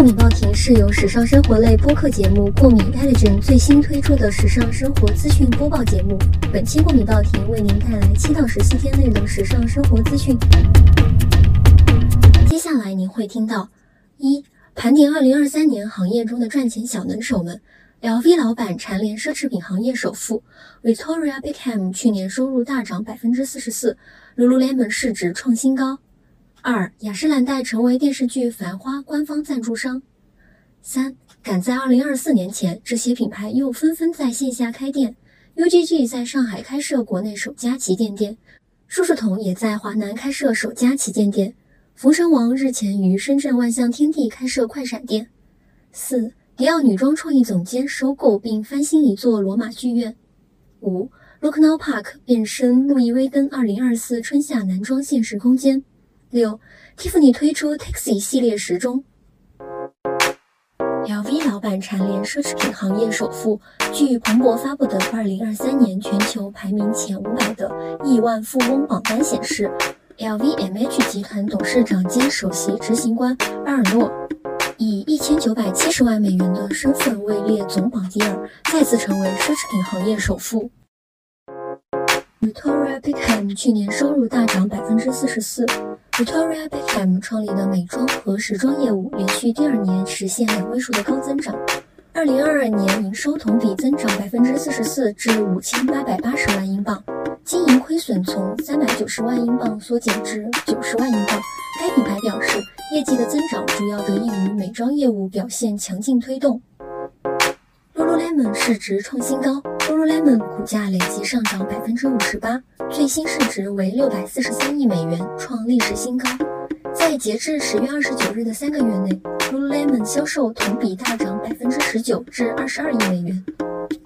过敏报亭是由时尚生活类播客节目《过敏 Allergen》最新推出的时尚生活资讯播报节目。本期过敏报亭为您带来七到十四天内的时尚生活资讯。接下来您会听到：一、盘点二零二三年行业中的赚钱小能手们。LV 老板蝉联奢侈品行业首富，Victoria Beckham 去年收入大涨百分之四十四，Lululemon 市值创新高。二、雅诗兰黛成为电视剧《繁花》官方赞助商。三、赶在二零二四年前，这些品牌又纷纷在线下开店。UGG 在上海开设国内首家旗舰店，舒舒同也在华南开设首家旗舰店。冯神王日前于深圳万象天地开设快闪店。四。迪奥女装创意总监收购并翻新一座罗马剧院。五，Look Now Park 变身路易威登2024春夏男装现实空间。六，Tiffany 推出 Taxi 系列时钟。LV 老板蝉联奢侈品行业首富。据彭博发布的2023年全球排名前五百的亿万富翁榜单显示，LVMH 集团董事长兼首席执行官巴尔诺。以一千九百七十万美元的身份位列总榜第二，再次成为奢侈品行业首富。Victoria Beckham 去年收入大涨百分之四十四。Victoria Beckham 创立的美妆和时装业务连续第二年实现两位数的高增长。二零二二年营收同比增长百分之四十四至五千八百八十万英镑，经营亏损从三百九十万英镑缩减至九十万英镑。该品牌表示，业绩的增长主要得益于美妆业务表现强劲推动。Lululemon 市值创新高，Lululemon 股价累计上涨百分之五十八，最新市值为六百四十三亿美元，创历史新高。在截至十月二十九日的三个月内，Lululemon 销售同比大涨百分之十九至二十二亿美元，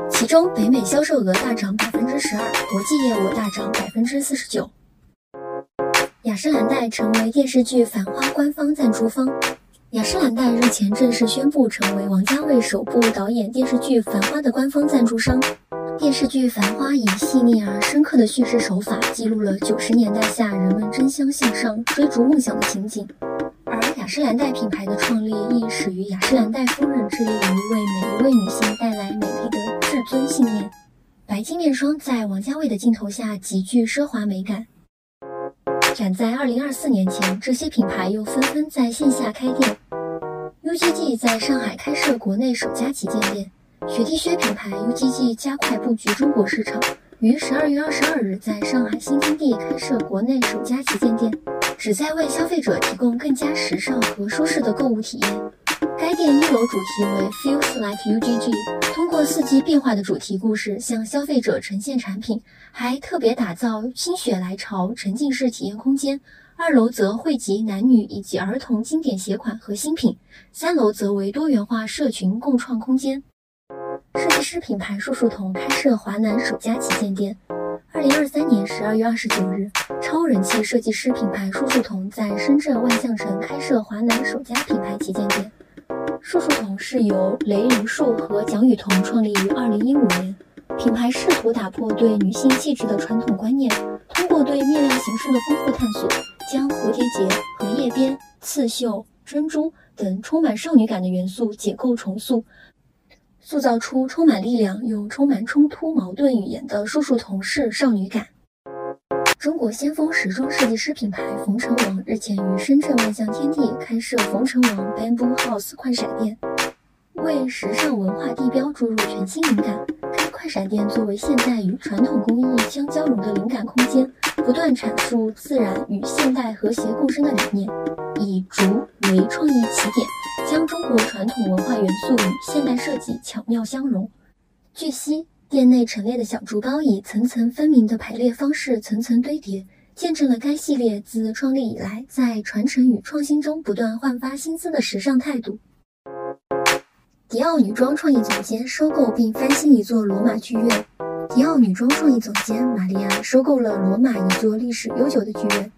其中北美销售额大涨百分之十二，国际业务大涨百分之四十九。雅诗兰黛成为电视剧《繁花》官方赞助方。雅诗兰黛日前正式宣布成为王家卫首部导演电视剧《繁花》的官方赞助商。电视剧《繁花》以细腻而深刻的叙事手法，记录了九十年代下人们争相向上、追逐梦想的情景。而雅诗兰黛品牌的创立亦始于雅诗兰黛夫人致力于为每一位女性带来美丽的至尊信念。白金面霜在王家卫的镜头下极具奢华美感。展在二零二四年前，这些品牌又纷纷在线下开店。UGG 在上海开设国内首家旗舰店。雪地靴品牌 UGG 加快布局中国市场，于十二月二十二日在上海新天地开设国内首家旗舰店，旨在为消费者提供更加时尚和舒适的购物体验。该店一楼主题为 Feels Like UGG，通过四季变化的主题故事向消费者呈现产品，还特别打造心血来潮沉浸式体验空间。二楼则汇集男女以及儿童经典鞋款和新品，三楼则为多元化社群共创空间。设计师品牌树树童开设华南首家旗舰店。二零二三年十二月二十九日，超人气设计师品牌树树童在深圳万象城开设华南首家品牌旗舰店。树树童是由雷凌树和蒋雨桐创立于二零一五年。品牌试图打破对女性气质的传统观念，通过对面料形式的丰富探索，将蝴蝶结、荷叶边、刺绣、珍珠等充满少女感的元素解构重塑，塑造出充满力量又充满冲突矛盾语言的叔叔同事少女感。中国先锋时装设计师品牌冯成王日前于深圳万象天地开设冯成王 Bamboo House 快闪店，为时尚文化地标注入全新灵感。该快闪店作为现代与传统工艺相交融的灵感空间，不断阐述自然与现代和谐共生的理念，以竹为创意起点，元素与现代设计巧妙相融。据悉。店内陈列的小竹包以层层分明的排列方式层层堆叠，见证了该系列自创立以来在传承与创新中不断焕发新姿的时尚态度。迪奥女装创意总监收购并翻新一座罗马剧院。迪奥女装创意总监玛利亚收购了罗马一座历史悠久的剧院，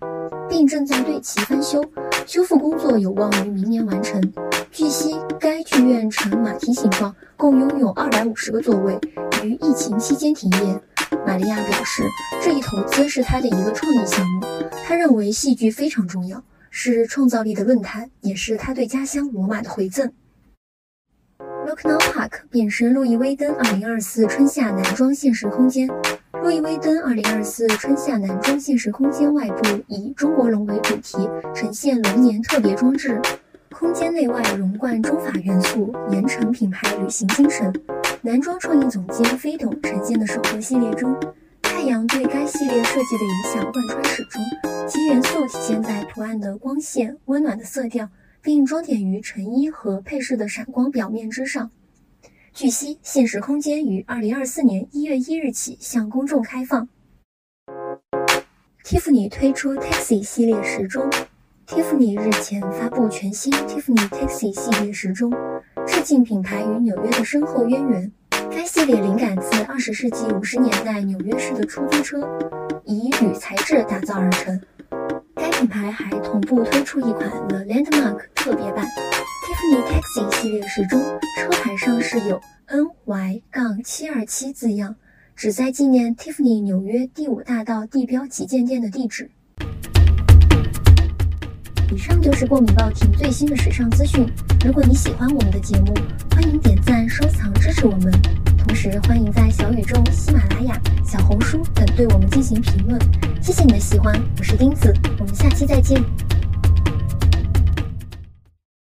并正在对其翻修，修复工作有望于明年完成。据悉，该剧院呈马蹄形状，共拥有二百五十个座位。于疫情期间停业，玛利亚表示，这一投资是他的一个创意项目。他认为戏剧非常重要，是创造力的论坛，也是他对家乡罗马的回赠。Look Now Park 变身路易威登2024春夏男装现实空间。路易威登2024春夏男装现实空间外部以中国龙为主题，呈现龙年特别装置。空间内外融贯中法元素，严惩品牌旅行精神。男装创意总监飞董呈现的首个系列中，太阳对该系列设计的影响贯穿始终，其元素体现在图案的光线、温暖的色调。并装点于成衣和配饰的闪光表面之上。据悉，现实空间于二零二四年一月一日起向公众开放。Tiffany 推出 Taxi 系列时钟。Tiffany 日前发布全新 Tiffany Taxi 系列时钟，致敬品牌与纽约的深厚渊源。该系列灵感自二十世纪五十年代纽约市的出租车，以铝材质打造而成。该品牌还同步推出一款 The Landmark 特别版 Tiffany Taxi 系列时钟，车牌上是有 NY- 杠七二七字样，旨在纪念 Tiffany 纽约第五大道地标旗舰店的地址。以上就是过敏报亭最新的时尚资讯。如果你喜欢我们的节目，欢迎点赞、收藏、支持我们。同时，欢迎在小宇宙、喜马拉雅、小红书等对我们进行评论。谢谢你的喜欢，我是钉子，我们下期再见。